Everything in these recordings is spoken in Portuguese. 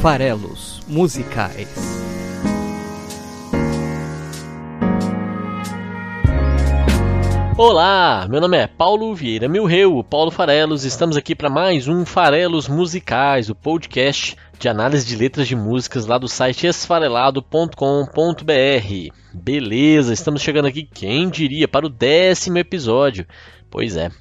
farelos musicais. Olá, meu nome é Paulo Vieira Milreu, Paulo Farelos. Estamos aqui para mais um Farelos Musicais, o podcast de análise de letras de músicas lá do site esfarelado.com.br. Beleza, estamos chegando aqui, quem diria, para o décimo episódio. Pois é,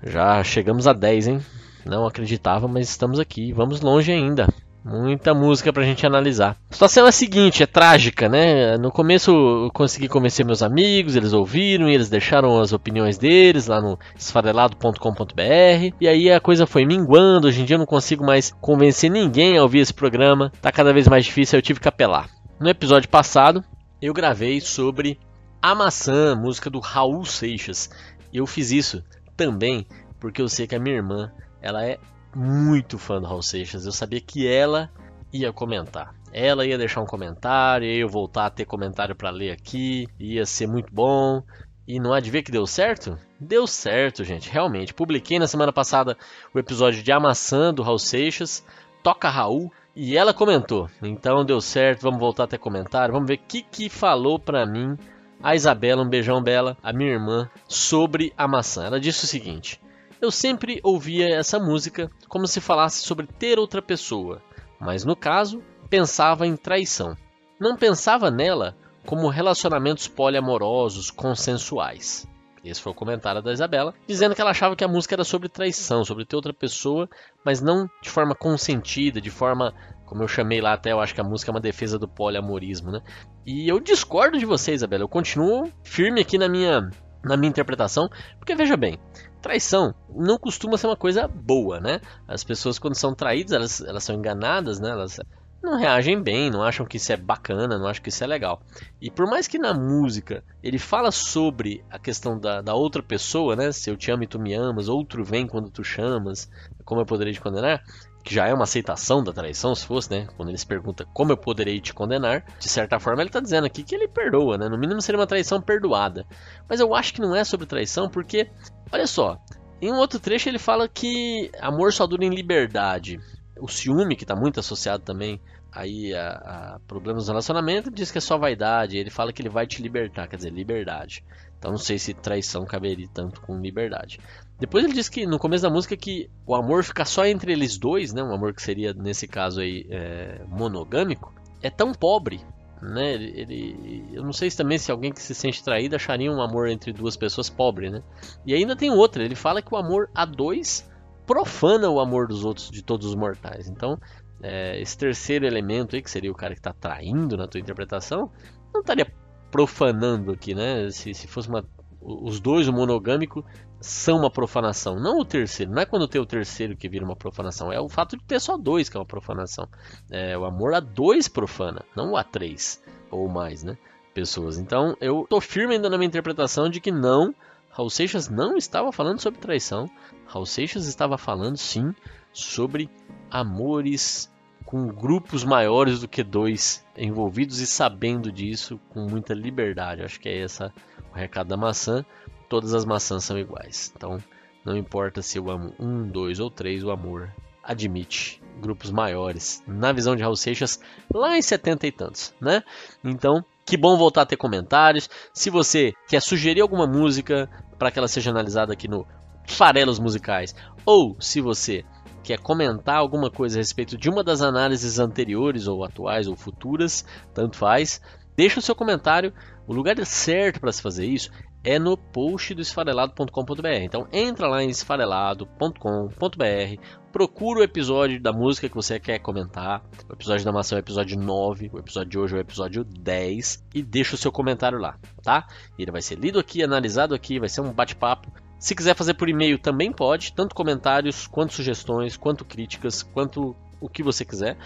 já chegamos a 10, hein? Não acreditava, mas estamos aqui, vamos longe ainda. Muita música pra gente analisar. A situação é a seguinte, é trágica, né? No começo eu consegui convencer meus amigos, eles ouviram e eles deixaram as opiniões deles lá no esfarelado.com.br. E aí a coisa foi minguando, hoje em dia eu não consigo mais convencer ninguém a ouvir esse programa. Tá cada vez mais difícil, eu tive que apelar. No episódio passado, eu gravei sobre A Maçã, música do Raul Seixas. Eu fiz isso também porque eu sei que a minha irmã, ela é muito fã do Raul Seixas. Eu sabia que ela ia comentar. Ela ia deixar um comentário, eu voltar a ter comentário para ler aqui, ia ser muito bom. E não há de ver que deu certo? Deu certo, gente, realmente. Publiquei na semana passada o episódio de A Maçã do Raul Seixas, Toca Raul, e ela comentou. Então deu certo, vamos voltar a ter comentário, vamos ver o que, que falou pra mim a Isabela, um beijão Bela, a minha irmã, sobre a maçã. Ela disse o seguinte: eu sempre ouvia essa música como se falasse sobre ter outra pessoa, mas no caso, pensava em traição. Não pensava nela como relacionamentos poliamorosos consensuais. Esse foi o comentário da Isabela, dizendo que ela achava que a música era sobre traição, sobre ter outra pessoa, mas não de forma consentida, de forma, como eu chamei lá até, eu acho que a música é uma defesa do poliamorismo, né? E eu discordo de você, Isabela. Eu continuo firme aqui na minha na minha interpretação, porque veja bem, traição não costuma ser uma coisa boa, né? As pessoas quando são traídas, elas, elas são enganadas, né? Elas não reagem bem, não acham que isso é bacana, não acham que isso é legal. E por mais que na música ele fala sobre a questão da, da outra pessoa, né? Se eu te amo e tu me amas, outro vem quando tu chamas, como eu poderia te condenar? Que já é uma aceitação da traição, se fosse, né? Quando ele se pergunta como eu poderei te condenar, de certa forma ele está dizendo aqui que ele perdoa, né? No mínimo seria uma traição perdoada. Mas eu acho que não é sobre traição, porque, olha só, em um outro trecho ele fala que amor só dura em liberdade. O ciúme, que está muito associado também aí a, a problemas no relacionamento, diz que é só vaidade. Ele fala que ele vai te libertar, quer dizer, liberdade. Então não sei se traição caberia tanto com liberdade. Depois ele diz que no começo da música que o amor fica só entre eles dois, né? Um amor que seria nesse caso aí é, monogâmico, é tão pobre, né? Ele, ele, eu não sei se também se alguém que se sente traído acharia um amor entre duas pessoas pobre, né? E ainda tem outra. Ele fala que o amor a dois profana o amor dos outros, de todos os mortais. Então é, esse terceiro elemento aí que seria o cara que está traindo na tua interpretação, não estaria profanando aqui, né? Se, se fosse uma os dois, o monogâmico, são uma profanação. Não o terceiro. Não é quando tem o terceiro que vira uma profanação. É o fato de ter só dois que é uma profanação. É, o amor a dois profana, não a três ou mais, né? Pessoas. Então eu tô firme ainda na minha interpretação de que não. Raul Seixas não estava falando sobre traição. Raul Seixas estava falando sim sobre amores com grupos maiores do que dois envolvidos e sabendo disso com muita liberdade. Acho que é essa o recado da maçã, todas as maçãs são iguais. Então, não importa se eu amo um, dois ou três, o amor admite grupos maiores. Na visão de Raul Seixas, lá em setenta e tantos, né? Então, que bom voltar a ter comentários. Se você quer sugerir alguma música para que ela seja analisada aqui no Farelos Musicais, ou se você quer comentar alguma coisa a respeito de uma das análises anteriores ou atuais ou futuras, tanto faz, deixa o seu comentário o lugar certo para se fazer isso é no post do esfarelado.com.br. Então entra lá em esfarelado.com.br, procura o episódio da música que você quer comentar. O episódio da maçã é o episódio 9, o episódio de hoje é o episódio 10 e deixa o seu comentário lá, tá? Ele vai ser lido aqui, analisado aqui, vai ser um bate-papo. Se quiser fazer por e-mail também pode, tanto comentários, quanto sugestões, quanto críticas, quanto o que você quiser.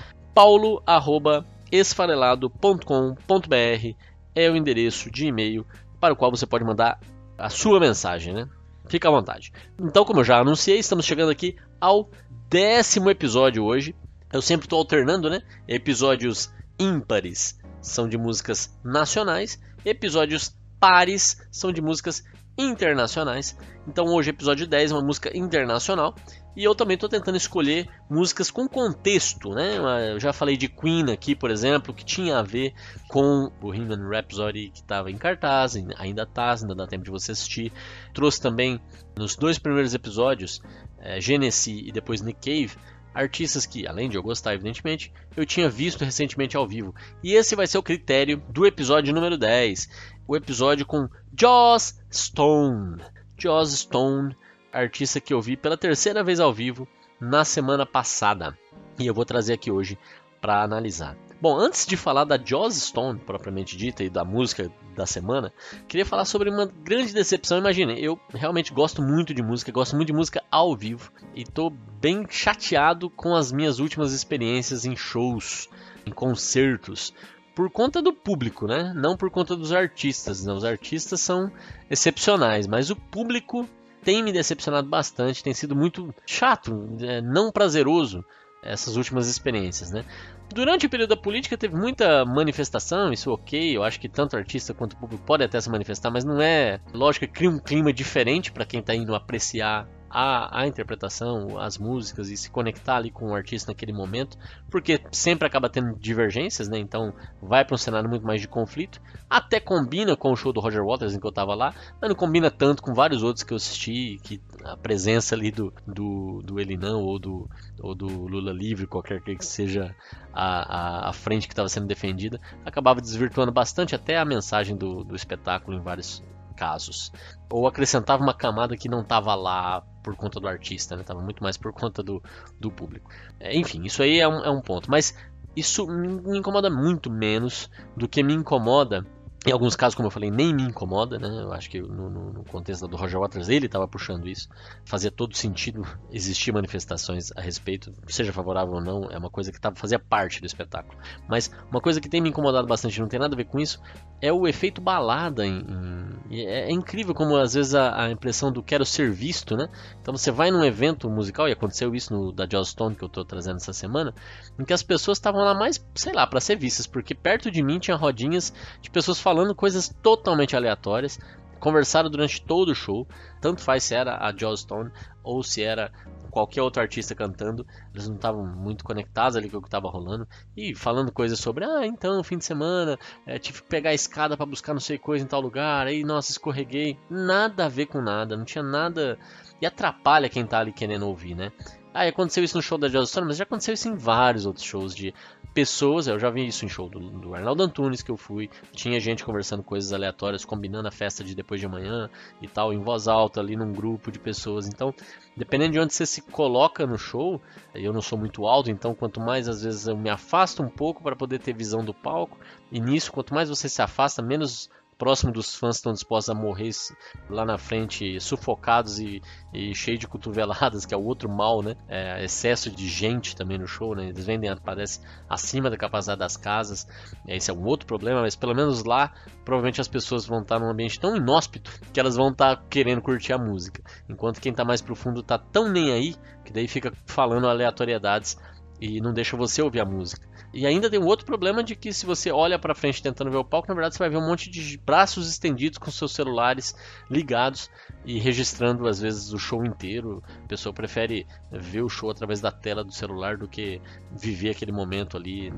paulo@esfarelado.com.br é o endereço de e-mail para o qual você pode mandar a sua mensagem, né? Fica à vontade. Então, como eu já anunciei, estamos chegando aqui ao décimo episódio hoje. Eu sempre estou alternando, né? Episódios ímpares são de músicas nacionais, episódios pares são de músicas internacionais. Então hoje episódio 10, uma música internacional. E eu também estou tentando escolher músicas com contexto, né? Eu já falei de Queen aqui, por exemplo, que tinha a ver com Bohemian Rhapsody que estava em cartaz, ainda está, ainda dá tempo de você assistir. Trouxe também nos dois primeiros episódios, é, Genesis e depois Nick Cave, artistas que, além de eu gostar, evidentemente, eu tinha visto recentemente ao vivo. E esse vai ser o critério do episódio número 10, o episódio com Joss Stone. Joss Stone artista que eu vi pela terceira vez ao vivo na semana passada. E eu vou trazer aqui hoje para analisar. Bom, antes de falar da Joss Stone, propriamente dita, e da música da semana, queria falar sobre uma grande decepção. Imagine, eu realmente gosto muito de música, gosto muito de música ao vivo, e estou bem chateado com as minhas últimas experiências em shows, em concertos, por conta do público, né? Não por conta dos artistas. Né? Os artistas são excepcionais, mas o público tem me decepcionado bastante, tem sido muito chato, é, não prazeroso essas últimas experiências, né? Durante o período da política teve muita manifestação, isso ok, eu acho que tanto artista quanto público pode até se manifestar, mas não é, lógico cria um clima diferente para quem está indo apreciar a, a interpretação, as músicas e se conectar ali com o artista naquele momento, porque sempre acaba tendo divergências, né? Então vai para um cenário muito mais de conflito. Até combina com o show do Roger Waters em que eu estava lá, mas não combina tanto com vários outros que eu assisti, que a presença ali do, do, do Elinão ou do, ou do Lula Livre, qualquer que seja a, a, a frente que estava sendo defendida, acabava desvirtuando bastante até a mensagem do, do espetáculo em vários casos. Ou acrescentava uma camada que não estava lá por conta do artista, né? Muito mais por conta do, do público. É, enfim, isso aí é um, é um ponto. Mas isso me incomoda muito menos do que me incomoda em alguns casos, como eu falei, nem me incomoda, né? Eu acho que no, no, no contexto do Roger Waters ele estava puxando isso. Fazia todo sentido existir manifestações a respeito, seja favorável ou não, é uma coisa que tava, fazia parte do espetáculo. Mas uma coisa que tem me incomodado bastante, não tem nada a ver com isso, é o efeito balada. Em, em, é, é, incrível como às vezes a, a, impressão do quero ser visto, né? Então você vai num evento musical, e aconteceu isso no da Joss Stone que eu estou trazendo essa semana, em que as pessoas estavam lá mais, sei lá, para ser vistas, porque perto de mim tinha rodinhas de pessoas falando coisas totalmente aleatórias, conversaram durante todo o show, tanto faz se era a Joss Stone ou se era qualquer outro artista cantando, eles não estavam muito conectados ali com o que estava rolando e falando coisas sobre, ah, então, fim de semana, é, tive que pegar a escada para buscar não sei coisa em tal lugar, aí, nossa, escorreguei, nada a ver com nada, não tinha nada e atrapalha quem tá ali querendo ouvir, né? Ah, aconteceu isso no show da Joss mas já aconteceu isso em vários outros shows de pessoas, eu já vi isso em show do, do Arnaldo Antunes que eu fui, tinha gente conversando coisas aleatórias, combinando a festa de depois de amanhã e tal, em voz alta ali num grupo de pessoas. Então, dependendo de onde você se coloca no show, eu não sou muito alto, então quanto mais às vezes eu me afasto um pouco para poder ter visão do palco, e nisso, quanto mais você se afasta, menos próximo dos fãs estão dispostos a morrer lá na frente, sufocados e, e cheios de cotoveladas, que é o outro mal, né? É, excesso de gente também no show, né? Eles vendem, parece, acima da capacidade das casas. Esse é um outro problema, mas pelo menos lá, provavelmente as pessoas vão estar num ambiente tão inóspito que elas vão estar querendo curtir a música. Enquanto quem está mais profundo está tão nem aí, que daí fica falando aleatoriedades e não deixa você ouvir a música. E ainda tem um outro problema de que se você olha para frente tentando ver o palco, na verdade você vai ver um monte de braços estendidos com seus celulares ligados e registrando às vezes o show inteiro. A pessoa prefere ver o show através da tela do celular do que viver aquele momento ali,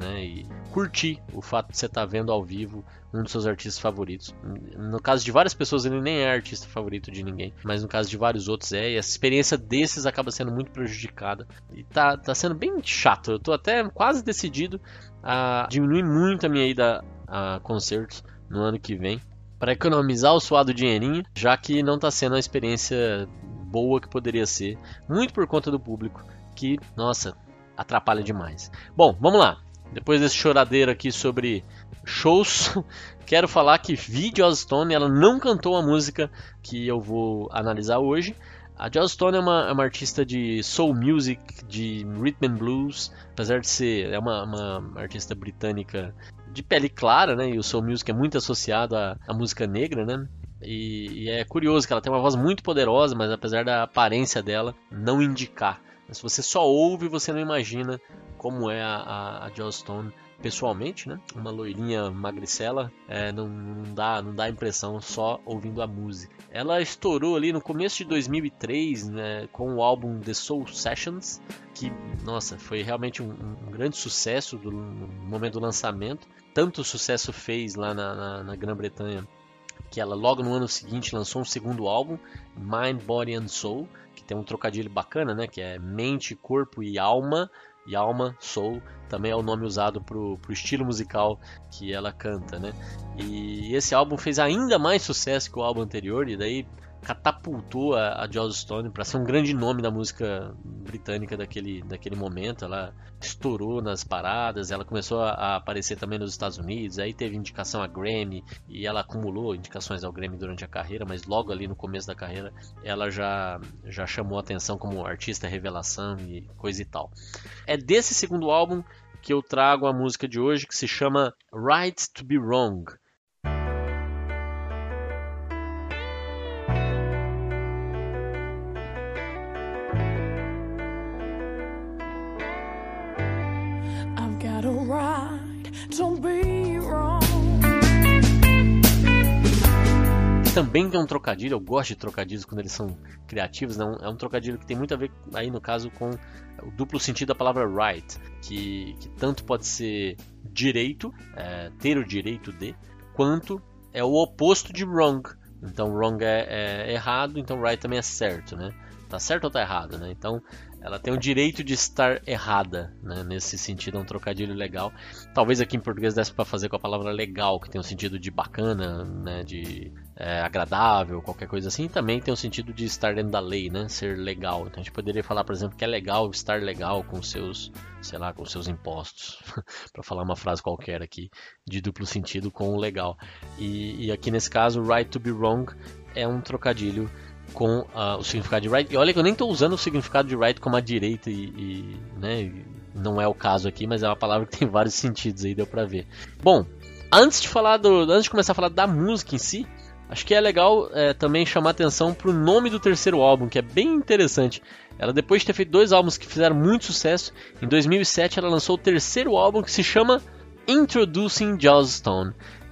né, e curtir o fato de você estar tá vendo ao vivo um dos seus artistas favoritos. No caso de várias pessoas, ele nem é artista favorito de ninguém, mas no caso de vários outros é, e essa experiência desses acaba sendo muito prejudicada. E tá, tá sendo bem chato. Eu tô até quase decidido a diminuir muito a minha ida a concertos no ano que vem para economizar o suado dinheirinho, já que não está sendo uma experiência boa que poderia ser, muito por conta do público, que, nossa, atrapalha demais. Bom, vamos lá. Depois desse choradeiro aqui sobre shows, quero falar que vi Joss Stone, ela não cantou a música que eu vou analisar hoje. A Joss Stone é uma, é uma, artista de soul music, de rhythm and blues, apesar de ser é uma, uma artista britânica de pele clara, né? E o soul music é muito associado à, à música negra, né? E, e, é curioso que ela tem uma voz muito poderosa, mas apesar da aparência dela não indicar. Mas se você só ouve, você não imagina como é a, a, a Joss Stone pessoalmente, né? Uma loirinha magricela, é, não, não, dá, não dá impressão só ouvindo a música. Ela estourou ali no começo de 2003, né? Com o álbum The Soul Sessions, que, nossa, foi realmente um, um grande sucesso do, no momento do lançamento. Tanto sucesso fez lá na, na, na Grã-Bretanha que ela logo no ano seguinte lançou um segundo álbum, Mind, Body and Soul, que tem um trocadilho bacana, né? Que é mente, corpo e alma. E alma, soul, também é o nome usado para o estilo musical que ela canta, né? E esse álbum fez ainda mais sucesso que o álbum anterior, e daí catapultou a, a Joss Stone para ser um grande nome da música britânica daquele, daquele momento. Ela estourou nas paradas, ela começou a, a, aparecer também nos Estados Unidos, aí teve indicação a Grammy e ela acumulou indicações ao Grammy durante a carreira, mas logo ali no começo da carreira ela já, já chamou atenção como artista revelação e coisa e tal. É desse segundo álbum que eu trago a música de hoje que se chama Right to Be Wrong. Também tem um trocadilho, eu gosto de trocadilhos quando eles são criativos, não, é um trocadilho que tem muito a ver aí no caso com o duplo sentido da palavra right, que, que tanto pode ser direito, é, ter o direito de, quanto é o oposto de wrong. Então wrong é, é errado, então right também é certo, né? Tá certo ou tá errado, né? Então ela tem o direito de estar errada, né? Nesse sentido, é um trocadilho legal. Talvez aqui em português desse para fazer com a palavra legal, que tem um sentido de bacana, né? De é, agradável, qualquer coisa assim. E também tem o sentido de estar dentro da lei, né? Ser legal. Então a gente poderia falar, por exemplo, que é legal estar legal com seus, sei lá, com seus impostos, para falar uma frase qualquer aqui de duplo sentido com legal. E, e aqui nesse caso, right to be wrong é um trocadilho com o significado de right. E olha que eu nem estou usando o significado de right como a direita e, e né, não é o caso aqui, mas é uma palavra que tem vários sentidos aí, deu pra ver. Bom, antes de falar do, antes de começar a falar da música em si, acho que é legal é, também chamar atenção pro nome do terceiro álbum, que é bem interessante. Ela depois de ter feito dois álbuns que fizeram muito sucesso, em 2007 ela lançou o terceiro álbum que se chama Introducing Joss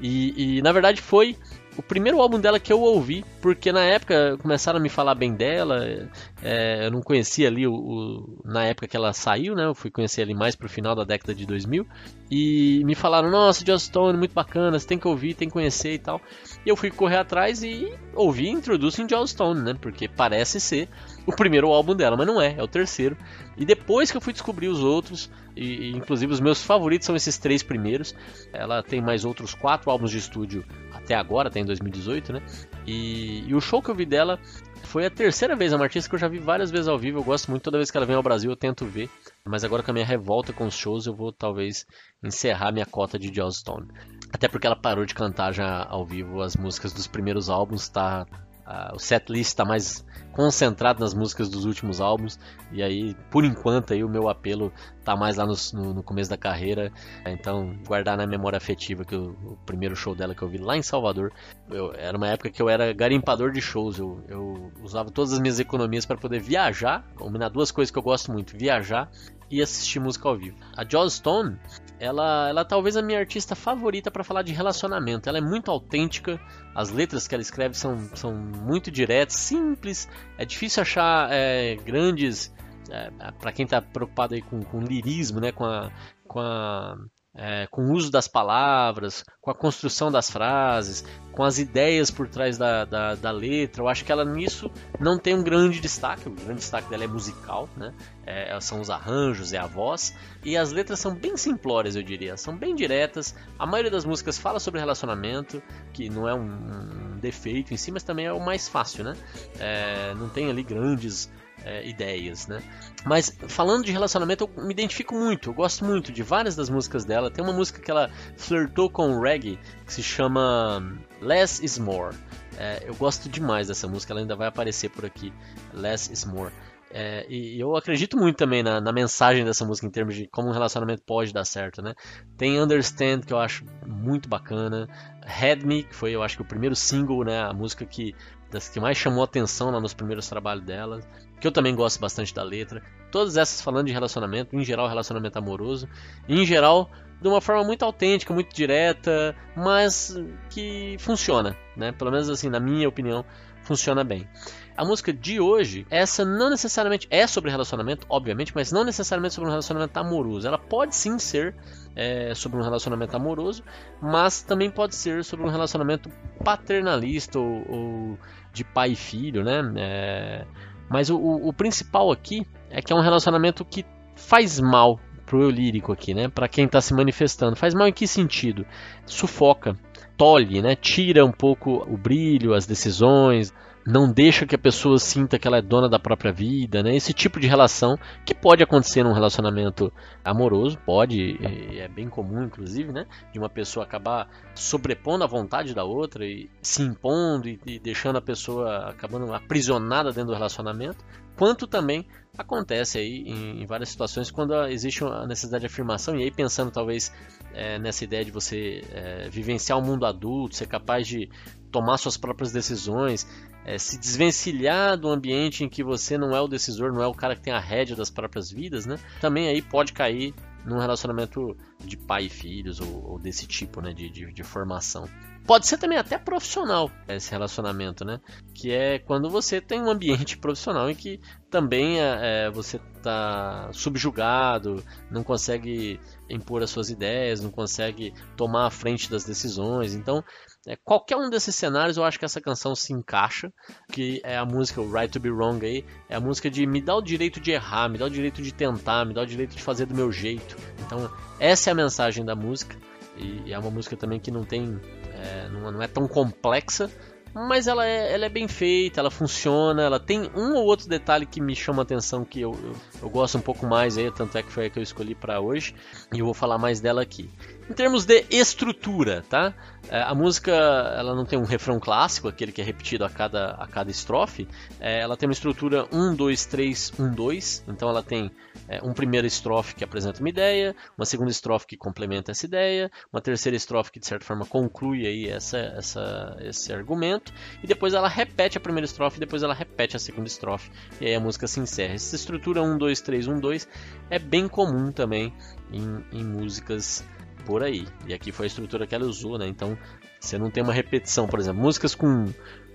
E, e na verdade foi o primeiro álbum dela que eu ouvi, porque na época começaram a me falar bem dela, é, eu não conhecia ali o, o, na época que ela saiu, né? Eu fui conhecer ali mais pro final da década de 2000 e me falaram: "Nossa, Joss Stone, muito bacana, você tem que ouvir, tem que conhecer e tal". E eu fui correr atrás e ouvi Introducing Joss Stone, né? Porque parece ser o primeiro álbum dela, mas não é, é o terceiro. E depois que eu fui descobrir os outros, e, e, inclusive os meus favoritos são esses três primeiros. Ela tem mais outros quatro álbuns de estúdio até agora, até em 2018, né? E, e, o show que eu vi dela foi a terceira vez, é uma artista que eu já vi várias vezes ao vivo. Eu gosto muito, toda vez que ela vem ao Brasil eu tento ver. Mas agora com a minha revolta com os shows, eu vou talvez encerrar minha cota de Joss Stone. Até porque ela parou de cantar já ao vivo as músicas dos primeiros álbuns, tá Uh, o setlist está mais concentrado nas músicas dos últimos álbuns e aí por enquanto aí o meu apelo tá mais lá no, no, no começo da carreira. Então guardar na memória afetiva que o, o, primeiro show dela que eu vi lá em Salvador eu, era uma época que eu era garimpador de shows. Eu, eu usava todas as minhas economias para poder viajar combinar duas coisas que eu gosto muito viajar e assistir música ao vivo. A Joss Stone, ela, ela é talvez a minha artista favorita para falar de relacionamento. Ela é muito autêntica, as letras que ela escreve são, são muito diretas, simples. É difícil achar é, grandes. É, para quem está preocupado aí com, com lirismo, né, com a, com a é, com o uso das palavras, com a construção das frases, com as ideias por trás da, da, da, letra. Eu acho que ela nisso não tem um grande destaque. O grande destaque dela é musical, né? É, são os arranjos, é a voz. E as letras são bem simplórias, eu diria. São bem diretas. A maioria das músicas fala sobre relacionamento, que não é um, um defeito em si, mas também é o mais fácil, né? É, não tem ali grandes é, ideias, né? Mas falando de relacionamento, eu me identifico muito, eu gosto muito de várias das músicas dela. Tem uma música que ela flertou com o reggae que se chama Less is More. É, eu gosto demais dessa música, ela ainda vai aparecer por aqui. Less is More. É, e eu acredito muito também na, na, mensagem dessa música em termos de como um relacionamento pode dar certo, né? Tem Understand que eu acho muito bacana, Head Me que foi eu acho que o primeiro single, né? A música que das que mais chamou atenção lá nos primeiros trabalhos dela que eu também gosto bastante da letra. Todas essas falando de relacionamento, em geral relacionamento amoroso, em geral de uma forma muito autêntica, muito direta, mas que funciona, né? Pelo menos assim, na minha opinião, funciona bem. A música de hoje, essa não necessariamente é sobre relacionamento, obviamente, mas não necessariamente sobre um relacionamento amoroso. Ela pode sim ser é, sobre um relacionamento amoroso, mas também pode ser sobre um relacionamento paternalista ou, ou de pai e filho, né? É, mas o, o, principal aqui é que é um relacionamento que faz mal pro eu lírico aqui, né? Para quem está se manifestando. Faz mal em que sentido? Sufoca, tolhe, né? Tira um pouco o brilho, as decisões, não deixa que a pessoa sinta que ela é dona da própria vida, né? Esse tipo de relação que pode acontecer num relacionamento amoroso, pode, é bem comum inclusive, né? De uma pessoa acabar sobrepondo a vontade da outra e se impondo e, e deixando a pessoa acabando aprisionada dentro do relacionamento, quanto também acontece aí em, em, várias situações quando existe a necessidade de afirmação e aí pensando talvez é, nessa ideia de você é, vivenciar o mundo adulto, ser capaz de tomar suas próprias decisões, é, se desvencilhar do ambiente em que você não é o decisor, não é o cara que tem a rédea das próprias vidas, né? Também aí pode cair num relacionamento de pai e filhos ou, ou desse tipo, né? De, de, de, formação. Pode ser também até profissional esse relacionamento, né? Que é quando você tem um ambiente profissional em que também é, é você está subjugado, não consegue impor as suas ideias, não consegue tomar a frente das decisões. Então, é, qualquer um desses cenários eu acho que essa canção se encaixa, que é a música Right to Be Wrong aí, é a música de me dá o direito de errar, me dá o direito de tentar, me dá o direito de fazer do meu jeito. Então essa é a mensagem da música e é uma música também que não tem, é, não, não é tão complexa, mas ela é, ela é bem feita, ela funciona, ela tem um ou outro detalhe que me chama a atenção que eu, eu, eu gosto um pouco mais aí, tanto é que foi a que eu escolhi para hoje e eu vou falar mais dela aqui. Em termos de estrutura, tá? É, a música ela não tem um refrão clássico, aquele que é repetido a cada, a cada estrofe. É, ela tem uma estrutura 1, 2, 3, 1, 2. Então ela tem é, um primeiro estrofe que apresenta uma ideia, uma segunda estrofe que complementa essa ideia, uma terceira estrofe que de certa forma conclui aí essa, essa, esse argumento, e depois ela repete a primeira estrofe, e depois ela repete a segunda estrofe, e aí a música se encerra. Essa estrutura 1, 2, 3, 1, 2 é bem comum também em, em músicas por aí. E aqui foi a estrutura que ela usou, né? Então você não tem uma repetição, por exemplo, músicas com,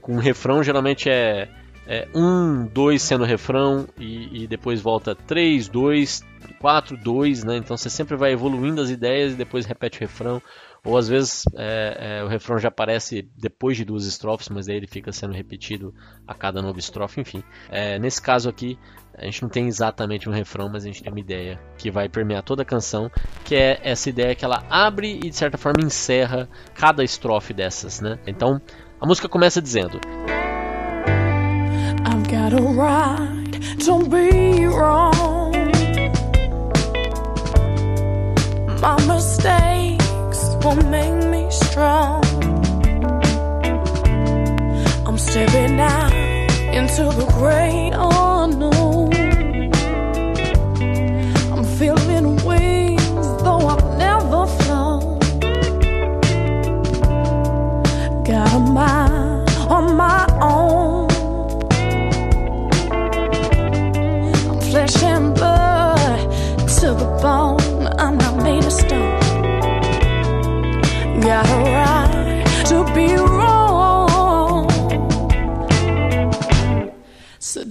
com refrão geralmente é, é um, dois sendo refrão e, e depois volta três, dois, quatro, dois, né? Então você sempre vai evoluindo as ideias e depois repete o refrão. Ou às vezes é, é, o refrão já aparece depois de duas estrofes, mas aí ele fica sendo repetido a cada nova estrofe, enfim. É, nesse caso aqui, a gente não tem exatamente um refrão, mas a gente tem uma ideia que vai permear toda a canção, que é essa ideia que ela abre e de certa forma encerra cada estrofe dessas, né? Então, a música começa dizendo: I've right to be wrong. My mistakes will make me strong. I'm stepping out into the great unknown. Oh.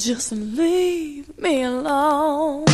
Just leave me alone.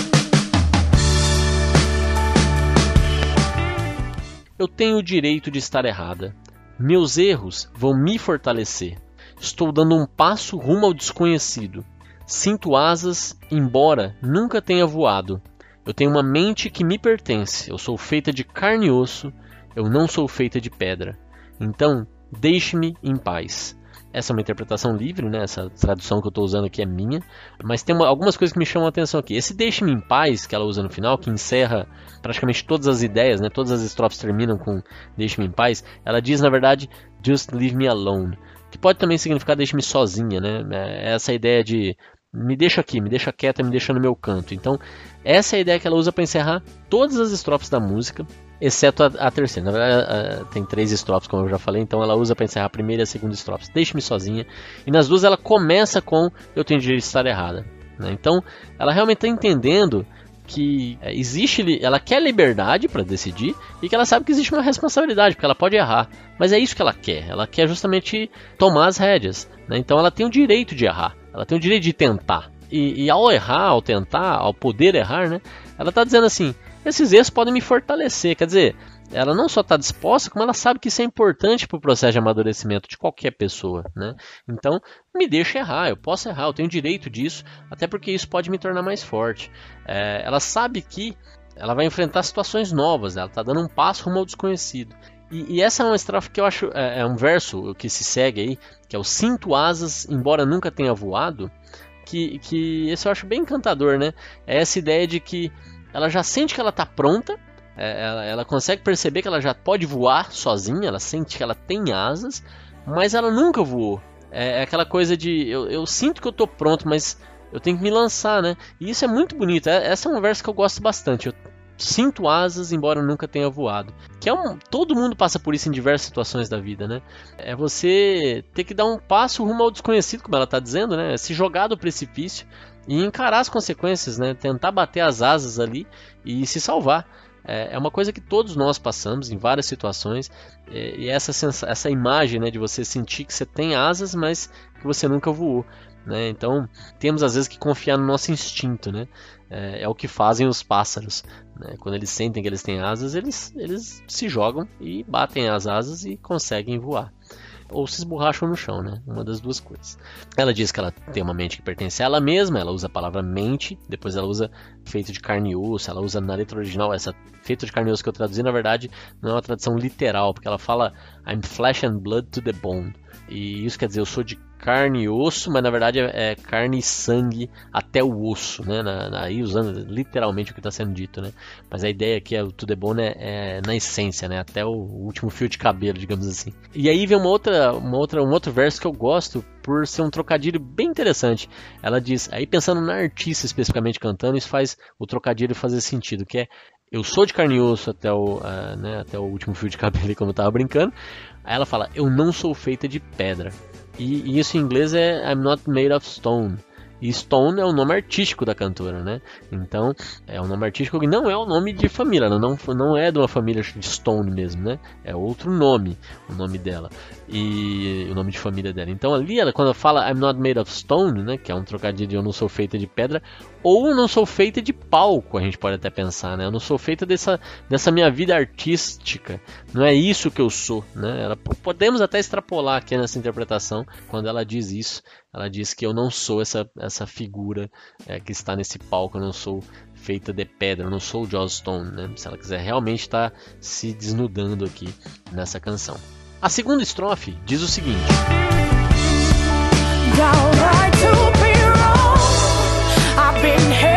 Eu tenho o direito de estar errada. Meus erros vão me fortalecer. Estou dando um passo rumo ao desconhecido. Sinto asas, embora nunca tenha voado. Eu tenho uma mente que me pertence. Eu sou feita de carne e osso eu não sou feita de pedra. Então, deixe-me em paz. Essa é uma interpretação livre, né? Essa tradução que eu estou usando aqui é minha. Mas tem uma, algumas coisas que me chamam a atenção aqui. Esse deixe-me em paz que ela usa no final, que encerra praticamente todas as ideias, né? Todas as estrofes terminam com deixe-me em paz. Ela diz, na verdade, just leave me alone. Que pode também significar deixe-me sozinha, né? É essa ideia de me deixa aqui, me deixa quieta, me deixa no meu canto. Então, essa é a ideia que ela usa para encerrar todas as estrofes da música exceto a, a, terceira. Na verdade, a, tem três estrofes, como eu já falei, então ela usa para encerrar a primeira e a segunda estrofe. Deixe-me sozinha. E nas duas ela começa com Eu tenho direito de estar errada. Né? Então, ela realmente está entendendo que é, existe, ela quer liberdade para decidir e que ela sabe que existe uma responsabilidade, porque ela pode errar. Mas é isso que ela quer. Ela quer justamente tomar as rédeas. Né? Então ela tem o direito de errar. Ela tem o direito de tentar. E, e ao errar, ao tentar, ao poder errar, né? Ela está dizendo assim: esses erros podem me fortalecer. Quer dizer, ela não só está disposta, como ela sabe que isso é importante para o processo de amadurecimento de qualquer pessoa. Né? Então, me deixa errar, eu posso errar, eu tenho direito disso, até porque isso pode me tornar mais forte. É, ela sabe que ela vai enfrentar situações novas, ela está dando um passo rumo ao desconhecido. E, e, essa é uma estrofe que eu acho, é, é, um verso que se segue aí, que é o Sinto asas, embora nunca tenha voado, que, que esse eu acho bem encantador, né? É essa ideia de que ela já sente que ela está pronta, é, ela, ela, consegue perceber que ela já pode voar sozinha, ela sente que ela tem asas, mas ela nunca voou. É, é aquela coisa de eu, eu, sinto que eu estou pronto, mas eu tenho que me lançar, né? E isso é muito bonito. É, essa é uma verso que eu gosto bastante. Eu sinto asas, embora eu nunca tenha voado. Que é um, todo mundo passa por isso em diversas situações da vida, né? É você ter que dar um passo rumo ao desconhecido, como ela está dizendo, né? Se jogar do precipício e encarar as consequências, né? Tentar bater as asas ali e se salvar. É, é uma coisa que todos nós passamos em várias situações. É, e essa, essa imagem né, de você sentir que você tem asas, mas que você nunca voou. Né? Então temos às vezes que confiar no nosso instinto. Né? É, é o que fazem os pássaros. Né? Quando eles sentem que eles têm asas, eles, eles se jogam e batem as asas e conseguem voar ou se esborracham no chão, né? Uma das duas coisas. Ela diz que ela tem uma mente que pertence a ela mesma, ela usa a palavra mente, depois ela usa feito de carne e osso, ela usa na letra original essa feito de carne e osso que eu traduzi, na verdade, não é uma tradução literal, porque ela fala I'm flesh and blood to the bone. E isso quer dizer eu sou de carne e osso, mas na verdade é, é carne e sangue até o osso, né? Na, na, aí usando literalmente o que está sendo dito, né? Mas a ideia aqui é o tudo é bom, né? É na essência, né? Até o último fio de cabelo, digamos assim. E aí vem uma outra, uma outra, um outro verso que eu gosto por ser um trocadilho bem interessante. Ela diz, aí pensando na artista especificamente cantando, isso faz o trocadilho fazer sentido, que é eu sou de carne e osso até o, uh, né, até o último fio de cabelo, como eu tava brincando. Aí ela fala, eu não sou feita de pedra. E, e isso em inglês é I'm not made of stone. E Stone é o nome artístico da cantora, né? Então, é um nome artístico que não é o nome de família, ela não, não é de uma família de Stone mesmo, né? É outro nome, o nome dela. E o nome de família dela. Então, ali, ela, quando ela fala I'm not made of stone, né? Que é um trocadilho de eu não sou feita de pedra, ou não sou feita de palco, a gente pode até pensar, né? Eu não sou feita dessa, dessa minha vida artística, não é isso que eu sou, né? Ela, podemos até extrapolar aqui nessa interpretação quando ela diz isso. Ela diz que eu não sou essa, essa figura é, que está nesse palco, eu não sou feita de pedra, eu não sou o Joss Stone, né? Se ela quiser realmente estar tá se desnudando aqui nessa canção. A segunda estrofe diz o seguinte. I've been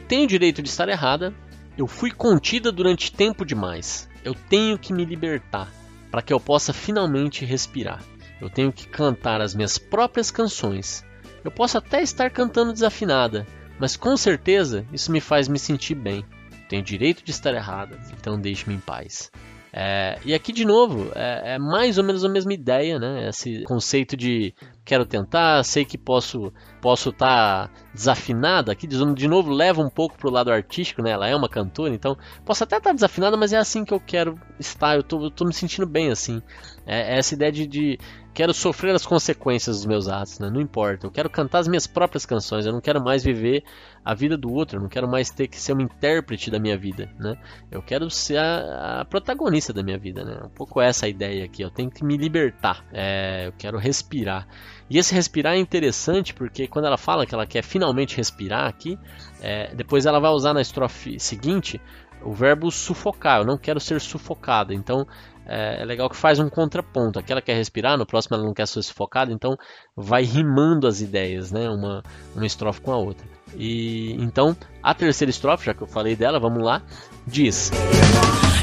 Eu tenho o direito de estar errada. Eu fui contida durante tempo demais. Eu tenho que me libertar para que eu possa finalmente respirar. Eu tenho que cantar as minhas próprias canções. Eu posso até estar cantando desafinada, mas com certeza isso me faz me sentir bem. Tenho direito de estar errada, então deixe-me em paz. É, e aqui de novo é, é, mais ou menos a mesma ideia, né? Esse conceito de quero tentar, sei que posso posso estar tá desafinada. Aqui de novo leva um pouco para o lado artístico, né? Ela é uma cantora, então posso até estar tá desafinada, mas é assim que eu quero estar. Eu tô, eu tô me sentindo bem assim. É, é essa ideia de, de quero sofrer as consequências dos meus atos, né? Não importa. Eu quero cantar as minhas próprias canções. Eu não quero mais viver a vida do outro. Eu não quero mais ter que ser um intérprete da minha vida, né? Eu quero ser a, a protagonista da minha vida, né? Um pouco essa ideia aqui. Eu tenho que me libertar. É, eu quero respirar. E esse respirar é interessante porque quando ela fala que ela quer finalmente respirar aqui, é, depois ela vai usar na estrofe seguinte o verbo sufocar. Eu não quero ser sufocada. Então é, é, legal que faz um contraponto. Aquela quer respirar, no próximo ela não quer ser sufocada, então vai rimando as ideias, né? Uma, uma estrofe com a outra. E então a terceira estrofe, já que eu falei dela, vamos lá, diz.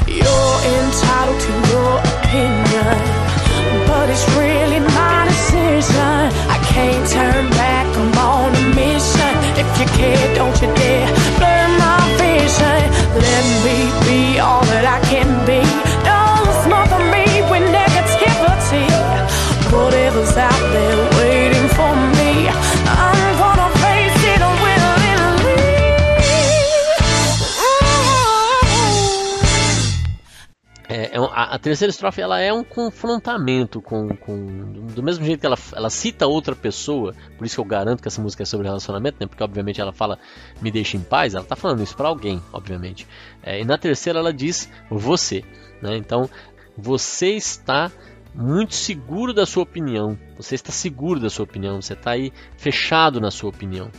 You're Whatever's out there waiting for me, I'm gonna face it. É, é a, a, terceira estrofe ela é um confrontamento com, com do mesmo jeito que ela, ela cita outra pessoa, por isso que eu garanto que essa música é sobre relacionamento, né? Porque obviamente ela fala me deixa em paz, ela está falando isso para alguém, obviamente. É, e na terceira ela diz você, né? Então você está muito seguro da sua opinião, você está seguro da sua opinião, você está aí fechado na sua opinião.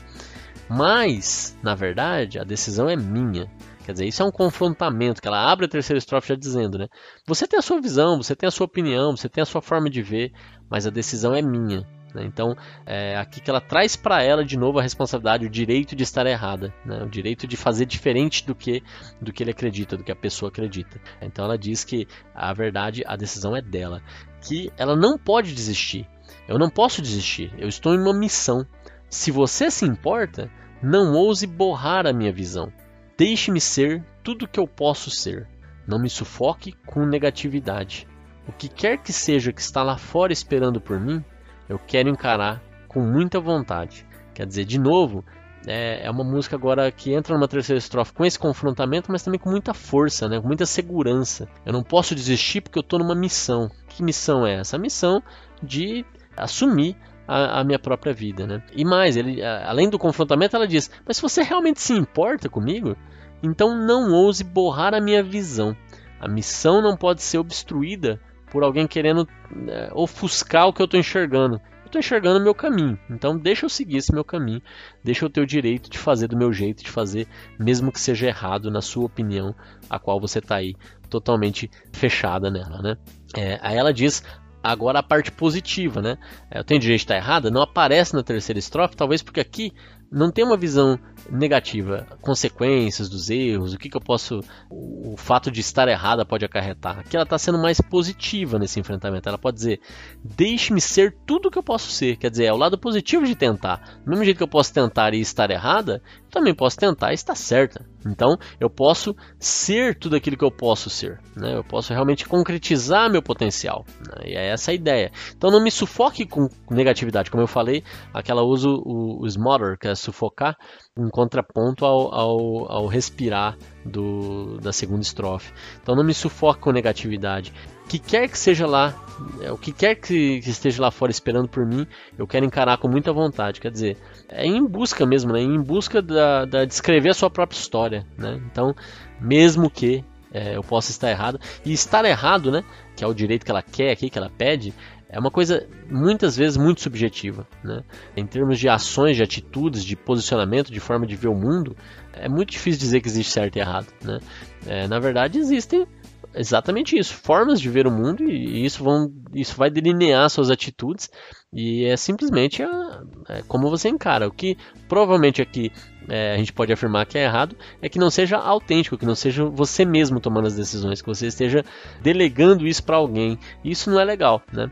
Mas, na verdade, a decisão é minha. Quer dizer, isso é um confrontamento, que ela abre a terceira estrofe já dizendo, né? Você tem a sua visão, você tem a sua opinião, você tem a sua forma de ver, mas a decisão é minha. Né? Então, é aqui que ela traz para ela de novo a responsabilidade, o direito de estar errada, né? o direito de fazer diferente do que, do que ele acredita, do que a pessoa acredita. Então, ela diz que a verdade, a decisão é dela, que ela não pode desistir. Eu não posso desistir, eu estou em uma missão. Se você se importa, não ouse borrar a minha visão. Deixe-me ser tudo que eu posso ser. Não me sufoque com negatividade. O que quer que seja que está lá fora esperando por mim, eu quero encarar com muita vontade. Quer dizer, de novo, é, é uma música agora que entra numa terceira estrofe com esse confrontamento, mas também com muita força, né? com muita segurança. Eu não posso desistir porque eu estou numa missão. Que missão é essa? A missão de assumir a, a, minha própria vida, né? E mais, ele, além do confrontamento, ela diz: Mas se você realmente se importa comigo, então não ouse borrar a minha visão. A missão não pode ser obstruída por alguém querendo é, ofuscar o que eu estou enxergando. Eu estou enxergando o meu caminho, então deixa eu seguir esse meu caminho, deixa eu ter o direito de fazer do meu jeito, de fazer, mesmo que seja errado na sua opinião, a qual você está aí totalmente fechada nela, né? É, aí ela diz agora a parte positiva, né? É, eu tenho direito de estar errada, não aparece na terceira estrofe, talvez porque aqui não tem uma visão negativa, consequências dos erros, o que, que eu posso. O, fato de estar errada pode acarretar. Aqui ela está sendo mais positiva nesse enfrentamento. Ela pode dizer: deixe-me ser tudo o que eu posso ser. Quer dizer, é o lado positivo de tentar. Do mesmo jeito que eu posso tentar e estar errada, eu também posso tentar e estar certa. Então, eu posso ser tudo aquilo que eu posso ser. Né? Eu posso realmente concretizar meu potencial. Né? E é essa a ideia. Então, não me sufoque com negatividade. Como eu falei, aquela usa o, o smother, que é sufocar, em contraponto ao, ao, ao respirar do, da segunda estrofe. Então, não me sufoque com negatividade que quer que seja lá, é, o que quer que, esteja lá fora esperando por mim, eu quero encarar com muita vontade. Quer dizer, é em busca mesmo, né? Em busca da, da de escrever a sua própria história, né? Então, mesmo que é, eu possa estar errado, e estar errado, né? Que é o direito que ela quer aqui, que ela pede, é uma coisa muitas vezes muito subjetiva, né? Em termos de ações, de atitudes, de posicionamento, de forma de ver o mundo, é muito difícil dizer que existe certo e errado, né? É, na verdade, existem exatamente isso, formas de ver o mundo e isso, vão, isso vai delinear suas atitudes e é simplesmente a, é como você encara. O que provavelmente aqui é, a gente pode afirmar que é errado é que não seja autêntico, que não seja você mesmo tomando as decisões, que você esteja delegando isso para alguém. Isso não é legal, né?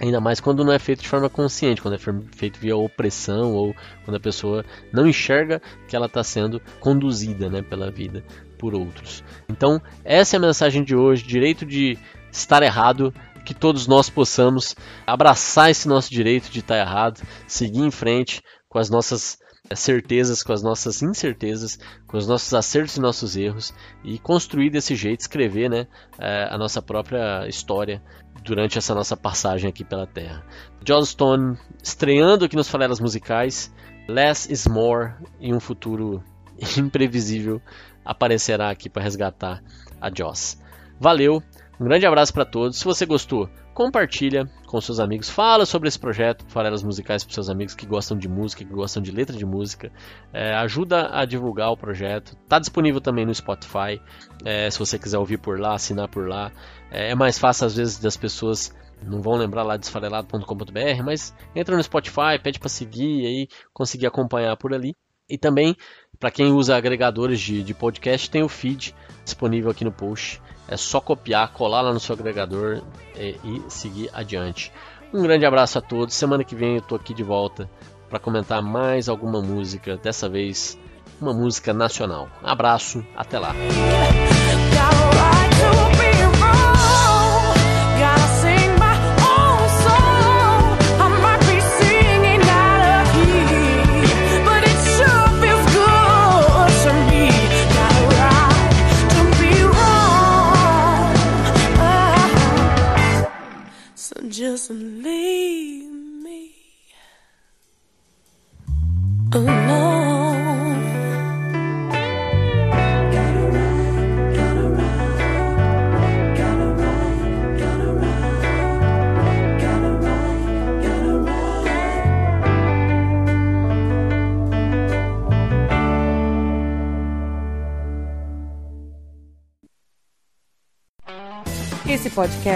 Ainda mais quando não é feito de forma consciente, quando é feito via opressão ou quando a pessoa não enxerga que ela está sendo conduzida né, pela vida por outros. Então, essa é a mensagem de hoje: direito de estar errado, que todos nós possamos abraçar esse nosso direito de estar errado, seguir em frente com as nossas certezas, com as nossas incertezas, com os nossos acertos e nossos erros e construir desse jeito, escrever né, eh, a nossa própria história durante essa nossa passagem aqui pela Terra. Joss Stone estreando aqui nos Falelas Musicais, Less is More em um futuro imprevisível aparecerá aqui para resgatar a Joss. Valeu, um grande abraço para todos. Se você gostou, compartilha com seus amigos, fala sobre esse projeto, farelas musicais para seus amigos que gostam de música, que gostam de letra de música, é, ajuda a divulgar o projeto. Está disponível também no Spotify, é, se você quiser ouvir por lá, assinar por lá. É, é mais fácil às vezes das pessoas não vão lembrar lá desfarelado.com.br, mas entra no Spotify, pede para seguir e aí conseguir acompanhar por ali. E também, para quem usa agregadores de, de podcast, tem o feed disponível aqui no post. É só copiar, colar lá no seu agregador e, e seguir adiante. Um grande abraço a todos. Semana que vem eu tô aqui de volta para comentar mais alguma música, dessa vez uma música nacional. Abraço, até lá.